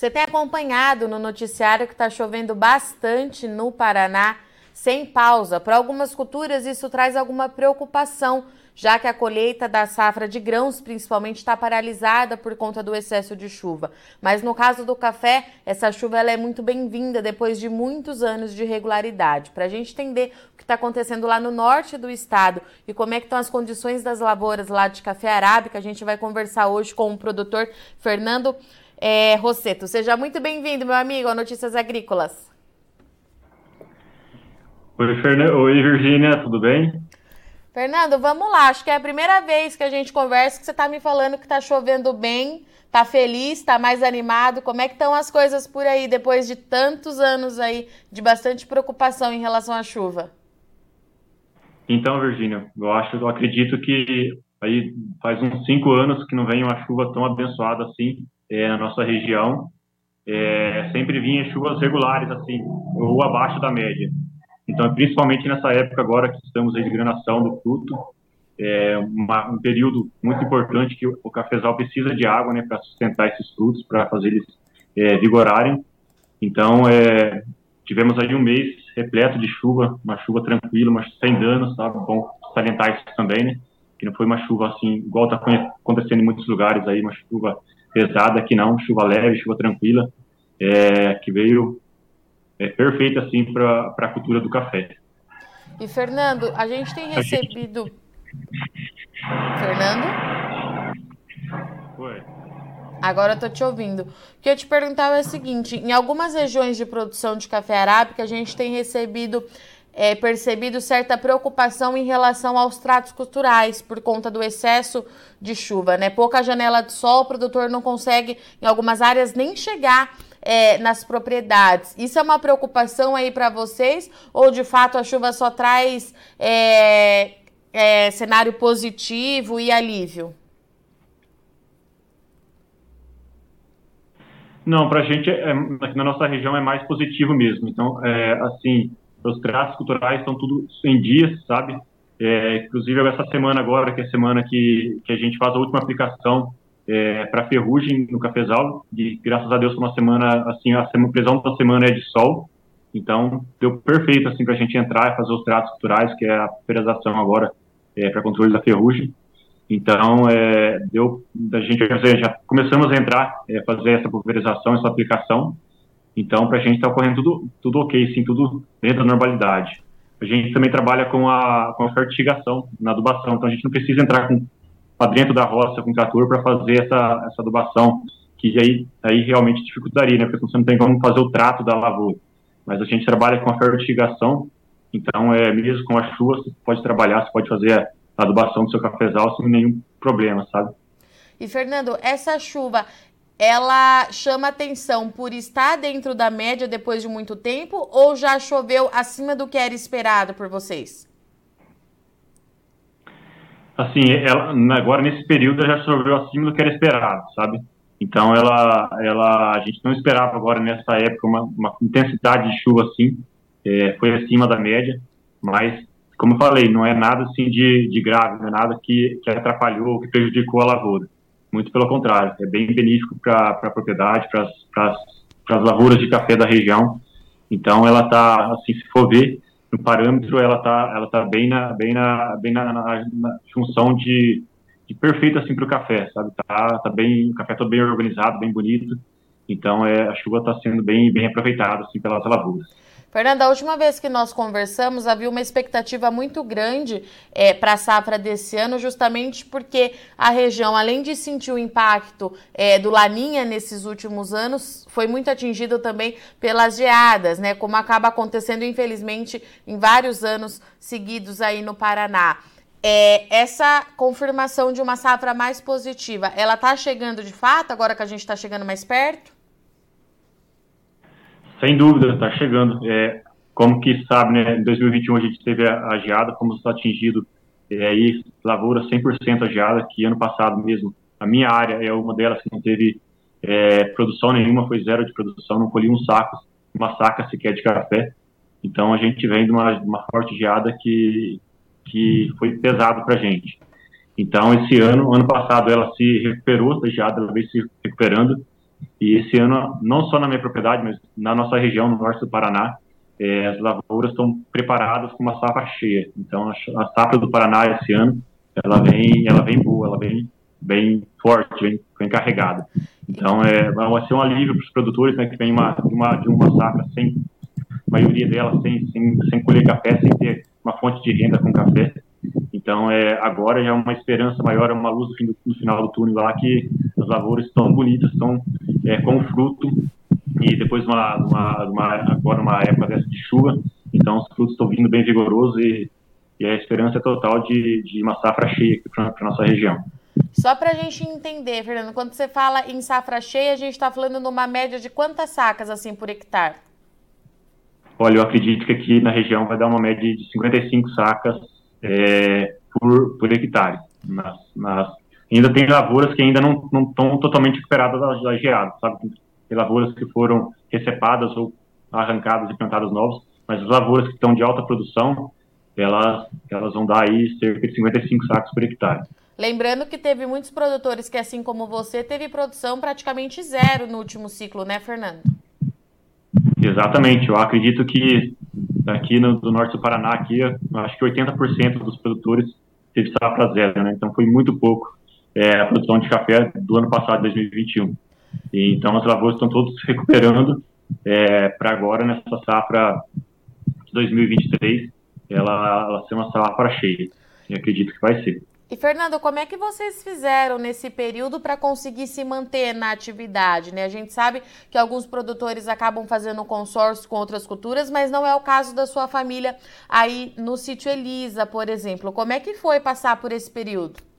Você tem acompanhado no noticiário que está chovendo bastante no Paraná, sem pausa. Para algumas culturas, isso traz alguma preocupação, já que a colheita da safra de grãos, principalmente, está paralisada por conta do excesso de chuva. Mas no caso do café, essa chuva é muito bem-vinda depois de muitos anos de irregularidade. Para a gente entender o que está acontecendo lá no norte do estado e como é que estão as condições das lavouras lá de café arábica, a gente vai conversar hoje com o produtor Fernando é, Rosseto. Seja muito bem-vindo, meu amigo, ao Notícias Agrícolas. Oi, Fern... Oi, Virgínia, tudo bem? Fernando, vamos lá. Acho que é a primeira vez que a gente conversa que você está me falando que está chovendo bem, está feliz, está mais animado. Como é que estão as coisas por aí depois de tantos anos aí de bastante preocupação em relação à chuva? Então, Virgínia, eu acho, eu acredito que aí faz uns cinco anos que não vem uma chuva tão abençoada assim é, na nossa região. É, sempre vinha chuvas regulares assim, ou abaixo da média. Então, principalmente nessa época agora que estamos aí de granação do fruto, é uma, um período muito importante que o cafezal precisa de água, né, para sustentar esses frutos, para fazer eles é, vigorarem. Então, é, tivemos aí um mês repleto de chuva, uma chuva tranquila, mas sem danos, sabe? Bom salientar isso também, né? Que não foi uma chuva assim, igual está acontecendo em muitos lugares aí, uma chuva pesada, que não, chuva leve, chuva tranquila, é, que veio é, perfeita assim para a cultura do café. E Fernando, a gente tem recebido. Fernando? Oi. Agora eu tô te ouvindo. O que eu te perguntava é o seguinte: em algumas regiões de produção de café arábica, a gente tem recebido é, percebido certa preocupação em relação aos tratos culturais por conta do excesso de chuva, né? Pouca janela de sol, o produtor não consegue, em algumas áreas, nem chegar é, nas propriedades. Isso é uma preocupação aí para vocês? Ou de fato a chuva só traz é, é, cenário positivo e alívio? Não, para a gente, é, aqui na nossa região, é mais positivo mesmo. Então, é, assim, os traços culturais estão tudo em dias, sabe? É, inclusive, essa semana agora, que é a semana que, que a gente faz a última aplicação é, para ferrugem no cafezal. E graças a Deus foi uma semana assim, a previsão da semana é de sol. Então deu perfeito assim para a gente entrar e fazer os tratos culturais, que é a pulverização agora é, para controle da ferrugem. Então é, deu da gente já começamos a entrar, é, fazer essa pulverização, essa aplicação. Então para a gente está ocorrendo tudo tudo ok, sim, tudo dentro da normalidade. A gente também trabalha com a, com a fertigação na adubação, então a gente não precisa entrar com para dentro da roça com trator para fazer essa, essa adubação, que aí, aí realmente dificultaria, né? Porque você não tem como fazer o trato da lavoura. Mas a gente trabalha com a fertigação, então é mesmo com a chuva você pode trabalhar, você pode fazer a adubação do seu cafezal sem nenhum problema, sabe? E Fernando, essa chuva, ela chama atenção por estar dentro da média depois de muito tempo ou já choveu acima do que era esperado por vocês? assim, ela, agora nesse período já choveu acima do que era esperado, sabe? Então ela, ela, a gente não esperava agora nessa época uma, uma intensidade de chuva assim, é, foi acima da média, mas como eu falei, não é nada assim de, de grave, não é nada que, que atrapalhou, que prejudicou a lavoura. Muito pelo contrário, é bem benéfico para a propriedade, para as lavouras de café da região. Então ela está, assim, se for ver, no parâmetro ela tá ela tá bem na bem na bem na, na, na função de, de perfeito assim para o café sabe? Tá tá bem o café todo bem organizado bem bonito. Então é a chuva está sendo bem bem aproveitada assim pelas lavouras Fernanda, a última vez que nós conversamos, havia uma expectativa muito grande é, para a safra desse ano, justamente porque a região, além de sentir o impacto é, do Laninha nesses últimos anos, foi muito atingida também pelas geadas, né? Como acaba acontecendo, infelizmente, em vários anos seguidos aí no Paraná. É, essa confirmação de uma safra mais positiva, ela está chegando de fato, agora que a gente está chegando mais perto? Sem dúvida, está chegando. É, como que sabe, né, em 2021 a gente teve a, a geada, como está atingido é, aí, lavoura 100% a geada, que ano passado mesmo, a minha área é uma delas que não teve é, produção nenhuma, foi zero de produção, não colhi um saco, uma saca sequer de café. Então a gente vem de uma, uma forte geada que, que foi pesado para a gente. Então esse ano, ano passado ela se recuperou, a geada ela veio se recuperando, E esse ano, não só na minha propriedade, mas na nossa região, no norte do Paraná, é, as lavouras estão preparadas com uma safra cheia. Então, a, a safra do Paraná esse ano, ela vem, ela vem boa, ela vem bem forte, bem, bem carregada. Então, é, vai ser um alívio para os produtores, né, que vem uma, uma, de uma safra sem, a maioria delas sem, sem, sem colher café, sem ter uma fonte de renda com café. Então, é, agora já é uma esperança maior, é uma luz no, final do túnel lá, que as lavouras estão bonitas, estão é, com fruto, e depois uma, uma, uma, agora uma época dessa de chuva, então os frutos estão vindo bem vigorosos e, e a esperança é total de, de uma safra cheia aqui para a nossa região. Só para a gente entender, Fernando, quando você fala em safra cheia, a gente está falando numa média de quantas sacas assim por hectare? Olha, eu acredito que aqui na região vai dar uma média de 55 sacas é, por, por hectare. Nas, nas, ainda tem lavouras que ainda não estão totalmente recuperadas da, da geada, sabe? Tem lavouras que foram recepadas ou arrancadas e plantadas novas, mas as lavouras que estão de alta produção, elas, elas vão dar aí cerca de 55 sacos por hectare. Lembrando que teve muitos produtores que, assim como você, teve produção praticamente zero no último ciclo, né, Fernando? Exatamente. Eu acredito que aqui no do norte do Paraná, aqui, acho que 80% dos produtores teve safra zero, né? Então foi muito pouco é, a produção de café do ano passado, 2021. E, então as lavouras estão todos se recuperando é, para agora nessa safra de 2023, ela, ela ser uma safra cheia. E acredito que vai ser. E Fernando, como é que vocês fizeram nesse período para conseguir se manter na atividade? Né? A gente sabe que alguns produtores acabam fazendo consórcio com outras culturas, mas não é o caso da sua família aí no sítio Elisa, por exemplo. Como é que foi passar por esse período?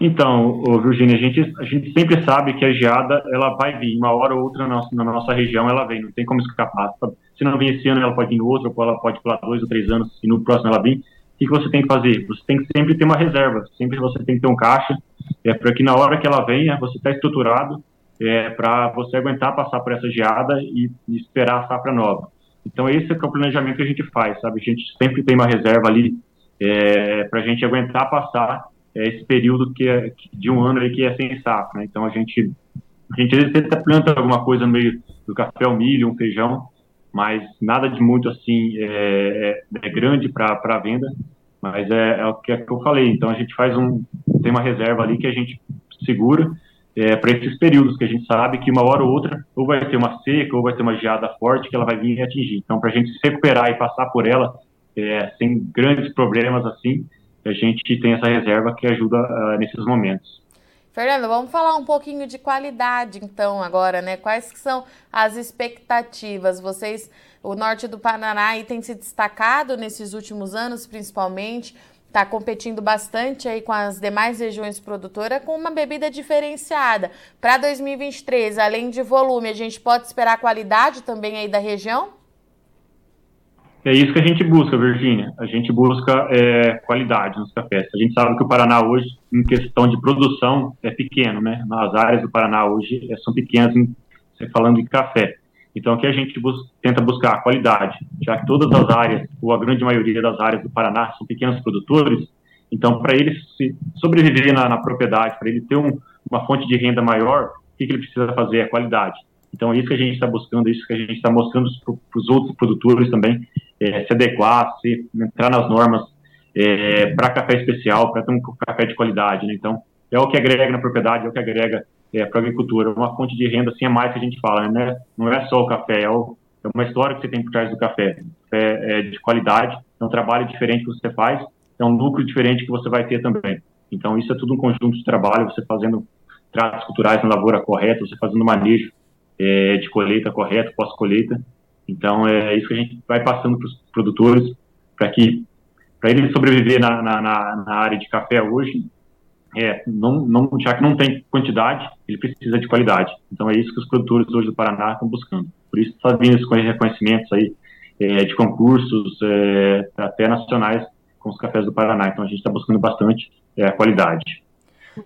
Então, Virginia, a gente, a gente sempre sabe que a geada ela vai vir, uma hora ou outra na nossa, na nossa região ela vem, não tem como escapar. Se não vir esse ano, ela pode vir no outro, ou ela pode pular dois ou três anos, e no próximo ela vir que, que você tem que fazer? Você tem que sempre ter uma reserva, sempre você tem que ter um caixa, é, para que na hora que ela venha, você está estruturado é, para você aguentar passar por essa geada e, e, esperar a safra nova. Então, esse é, é o planejamento que a gente faz, sabe? A gente sempre tem uma reserva ali é, para a gente aguentar passar é, esse período que é, de um ano aí que é sem safra. Né? Então, a gente, a gente às vezes planta alguma coisa no meio do café, o milho, um feijão, mas nada de muito assim é, é, é grande para venda, mas é, é, o que, é que eu falei. Então a gente faz um tem uma reserva ali que a gente segura é, para esses períodos que a gente sabe que uma hora ou outra ou vai ter uma seca ou vai ter uma geada forte que ela vai vir e atingir. Então para a gente se recuperar e passar por ela é, sem grandes problemas assim, a gente tem essa reserva que ajuda uh, nesses momentos. Fernando, vamos falar um pouquinho de qualidade, então, agora, né? Quais são as expectativas? Vocês, o norte do Paraná tem se destacado nesses últimos anos, principalmente, está competindo bastante aí com as demais regiões produtoras com uma bebida diferenciada. Para 2023, além de volume, a gente pode esperar qualidade também aí da região? É isso que a gente busca, Virgínia. A gente busca é, qualidade nos cafés. A gente sabe que o Paraná hoje, em questão de produção, é pequeno, né? As áreas do Paraná hoje é, são pequenas, falando de café. Então, aqui a gente tenta buscar a qualidade, já que todas as áreas, ou a grande maioria das áreas do Paraná, são pequenos produtores. Então, para ele sobreviver na, na propriedade, para ele ter um, uma fonte de renda maior, o que, que ele precisa fazer? É qualidade. Então, é isso que a gente está buscando, é isso que a gente está mostrando para os outros produtores também, é, se adequar, se entrar nas normas é, para café especial, para ter um café de qualidade. Né? Então, é o que agrega na propriedade, é o que agrega é, para a agricultura. Uma fonte de renda, assim, é mais que a gente fala, né? Não é só o café, é, o, é uma história que você tem por trás do café. É, de qualidade, é um trabalho diferente que você faz, é um lucro diferente que você vai ter também. Então, isso é tudo um conjunto de trabalho, você fazendo tratos culturais na lavoura correta, você fazendo manejo é, de colheita correto, pós-colheita. Então, é isso que a gente vai passando para os produtores, para que, para ele sobreviver na, na, na, área de café hoje, é, não, não, já que não tem quantidade, ele precisa de qualidade. Então, é isso que os produtores hoje do Paraná estão buscando. Por isso, está vindo esses reconhecimentos aí é, de concursos, é, até nacionais, com os cafés do Paraná. Então, a gente está buscando bastante é, a qualidade.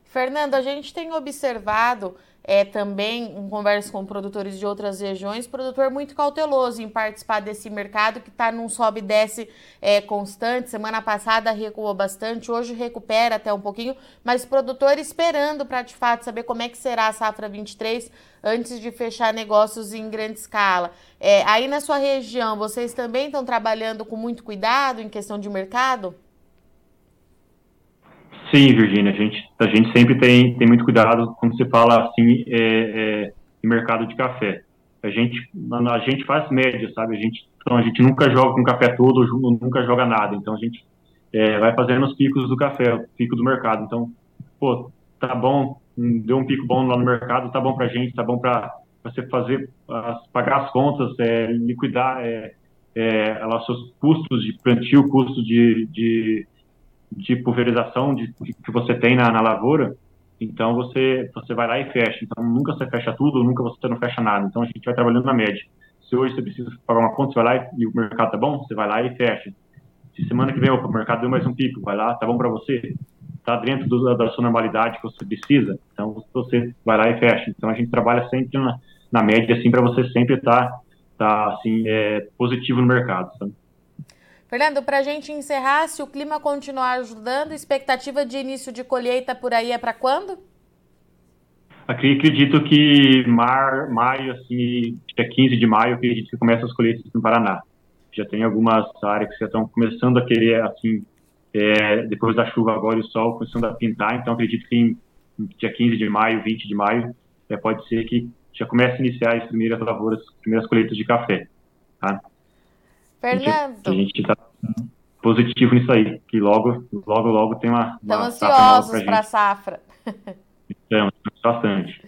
Fernando, a gente tem observado é, também, em conversa com produtores de outras regiões, produtor muito cauteloso em participar desse mercado que está num sobe e desce é, constante. Semana passada recuou bastante, hoje recupera até um pouquinho, mas produtor esperando para de fato saber como é que será a safra 23 antes de fechar negócios em grande escala. É, aí na sua região, vocês também estão trabalhando com muito cuidado em questão de mercado? Sim, Virginia, a gente, a gente sempre tem, tem muito cuidado quando se fala assim é, é, em mercado de café. A gente, a gente faz média, sabe? A gente, então a gente nunca joga com café todo, nunca joga nada. Então a gente é, vai fazendo os picos do café, o pico do mercado. Então, pô, tá bom, deu um pico bom lá no mercado, tá bom pra gente, tá bom para você fazer, as, pagar as contas, é, liquidar é, é, seus custos de plantio, custos de, de de pulverização de, de, que você tem na, na lavoura, então você, você vai lá e fecha. Então nunca você fecha tudo, nunca você não fecha nada. Então a gente vai trabalhando na média. Se hoje você precisa pagar uma conta, você vai lá e, e o mercado tá bom, você vai lá e fecha. Se semana que vem opa, o mercado deu mais um pico, vai lá, tá bom para você, tá dentro do, da sua normalidade que você precisa, então você vai lá e fecha. Então a gente trabalha sempre na, na média, assim, para você sempre estar tá, tá, assim, é, positivo no mercado. Sabe? Fernando, para a gente encerrar, se o clima continuar ajudando, expectativa de início de colheita por aí é para quando? Acredito que mar, maio, assim, dia 15 de maio, acredito que começa as colheitas no Paraná. Já tem algumas áreas que já estão começando a querer, assim, é, depois da chuva agora e o sol começando a pintar, então acredito que em, dia 15 de maio, 20 de maio, é, pode ser que já comece a iniciar as primeiras lavouras, as primeiras colheitas de café, tá? Fernando. A gente está positivo nisso aí, que logo, logo, logo tem uma. Estamos ansiosos para a safra. Estamos, bastante.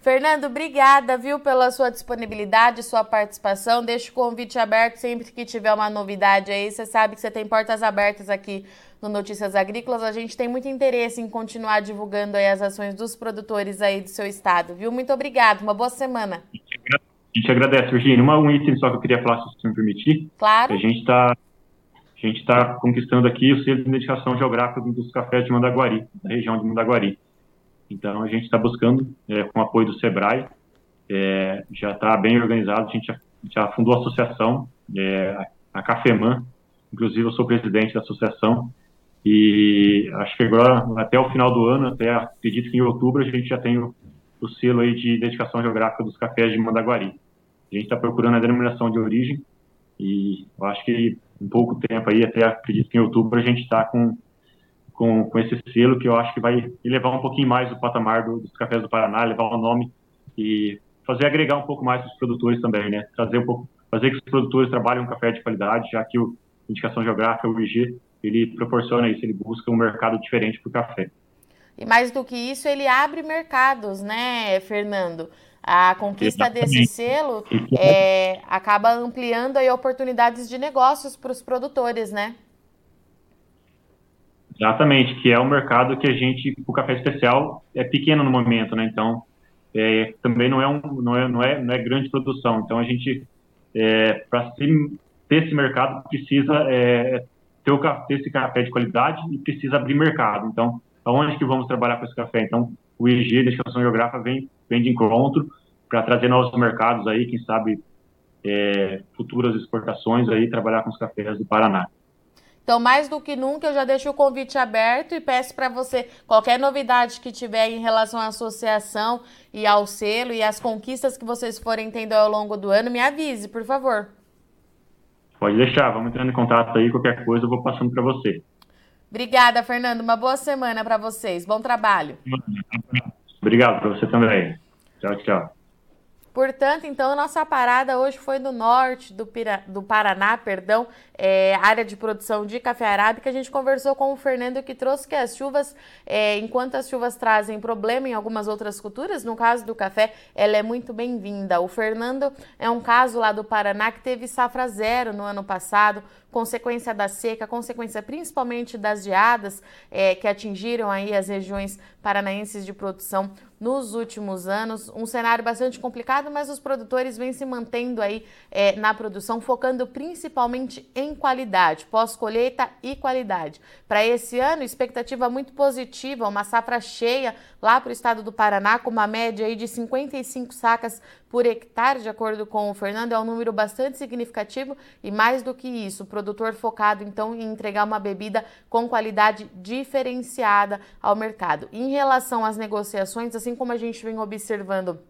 Fernando, obrigada, viu, pela sua disponibilidade, sua participação. Deixa o convite aberto sempre que tiver uma novidade aí. Você sabe que você tem portas abertas aqui no Notícias Agrícolas. A gente tem muito interesse em continuar divulgando aí as ações dos produtores aí do seu estado, viu? Muito obrigado. Uma boa semana. A gente agradece, Virginia. Uma, um item só que eu queria falar, se você me permitir. Claro. A gente está a gente está conquistando aqui o selo de identificação geográfica dos cafés de Mandaguari, da região de Mandaguari. Então, a gente está buscando, é, com o apoio do SEBRAE, é, já está bem organizado, a gente já, já fundou a associação, é, a Cafeman, inclusive eu sou presidente da associação, e acho que agora, até o final do ano, até acredito que em outubro, a gente já tem o, o selo aí de identificação geográfica dos cafés de Mandaguari. A gente está procurando a denominação de origem e eu acho que em pouco tempo aí, até acredito que em outubro, a gente está com, com, com esse selo que eu acho que vai elevar um pouquinho mais o patamar do, dos cafés do Paraná, levar o nome e fazer agregar um pouco mais os produtores também, né? Trazer um pouco, fazer que os produtores trabalhem um café de qualidade, já que o indicação geográfica, o IG, ele proporciona isso, ele busca um mercado diferente para o café. E mais do que isso, ele abre mercados, né, Fernando? A conquista Exatamente. desse selo é, acaba ampliando aí oportunidades de negócios para os produtores, né? Exatamente, que é um mercado que a gente, o café especial é pequeno no momento, né? Então, é, também não é, um, não, é, não, é, não é grande produção. Então, a gente, é, para ter esse mercado, precisa é, ter, o, ter esse café de qualidade e precisa abrir mercado. Então, aonde que vamos trabalhar com esse café? Então, o IG, Destinação Geográfica, vem, vem de encontro para trazer novos mercados aí, quem sabe é, futuras exportações aí, trabalhar com os cafés do Paraná. Então, mais do que nunca, eu já deixo o convite aberto e peço para você, qualquer novidade que tiver em relação à associação e ao selo e as conquistas que vocês forem tendo ao longo do ano, me avise, por favor. Pode deixar, vamos entrando em contato aí, qualquer coisa eu vou passando para você. Obrigada, Fernando. Uma boa semana para vocês. Bom trabalho. Obrigado para você também. Tchau, tchau. Portanto, então, a nossa parada hoje foi no norte do, Pira, do Paraná, perdão, é, área de produção de café arábica. A gente conversou com o Fernando que trouxe que as chuvas, é, enquanto as chuvas trazem problema em algumas outras culturas, no caso do café, ela é muito bem-vinda. O Fernando é um caso lá do Paraná que teve safra zero no ano passado, consequência da seca, consequência principalmente das geadas é, que atingiram aí as regiões paranaenses de produção nos últimos anos. Um cenário bastante complicado, mas os produtores vêm se mantendo aí é, na produção, focando principalmente em qualidade, pós-colheita e qualidade. Para esse ano, expectativa muito positiva, uma safra cheia lá para o estado do Paraná, com uma média aí de 55 sacas por hectare, de acordo com o Fernando, é um número bastante significativo e mais do que isso, o produtor focado então em entregar uma bebida com qualidade diferenciada ao mercado. Em relação às negociações, assim como a gente vem observando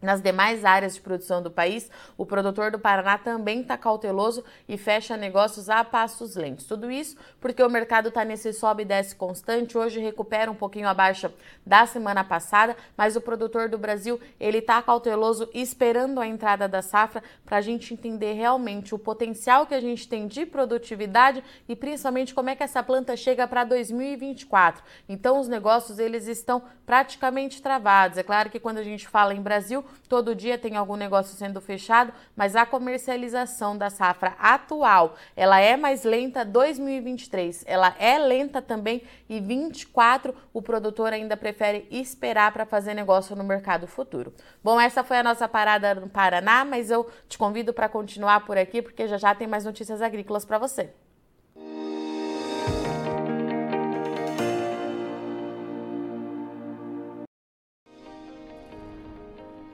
nas demais áreas de produção do país, o produtor do Paraná também está cauteloso e fecha negócios a passos lentos. Tudo isso porque o mercado está nesse sobe e desce constante. Hoje recupera um pouquinho a baixa da semana passada, mas o produtor do Brasil ele está cauteloso esperando a entrada da safra para a gente entender realmente o potencial que a gente tem de produtividade e principalmente como é que essa planta chega para 2024. Então os negócios eles estão praticamente travados. É claro que quando a gente fala em Brasil todo dia tem algum negócio sendo fechado, mas a comercialização da safra atual, ela é mais lenta 2023, ela é lenta também e 24 o produtor ainda prefere esperar para fazer negócio no mercado futuro. Bom, essa foi a nossa parada no Paraná, mas eu te convido para continuar por aqui porque já já tem mais notícias agrícolas para você.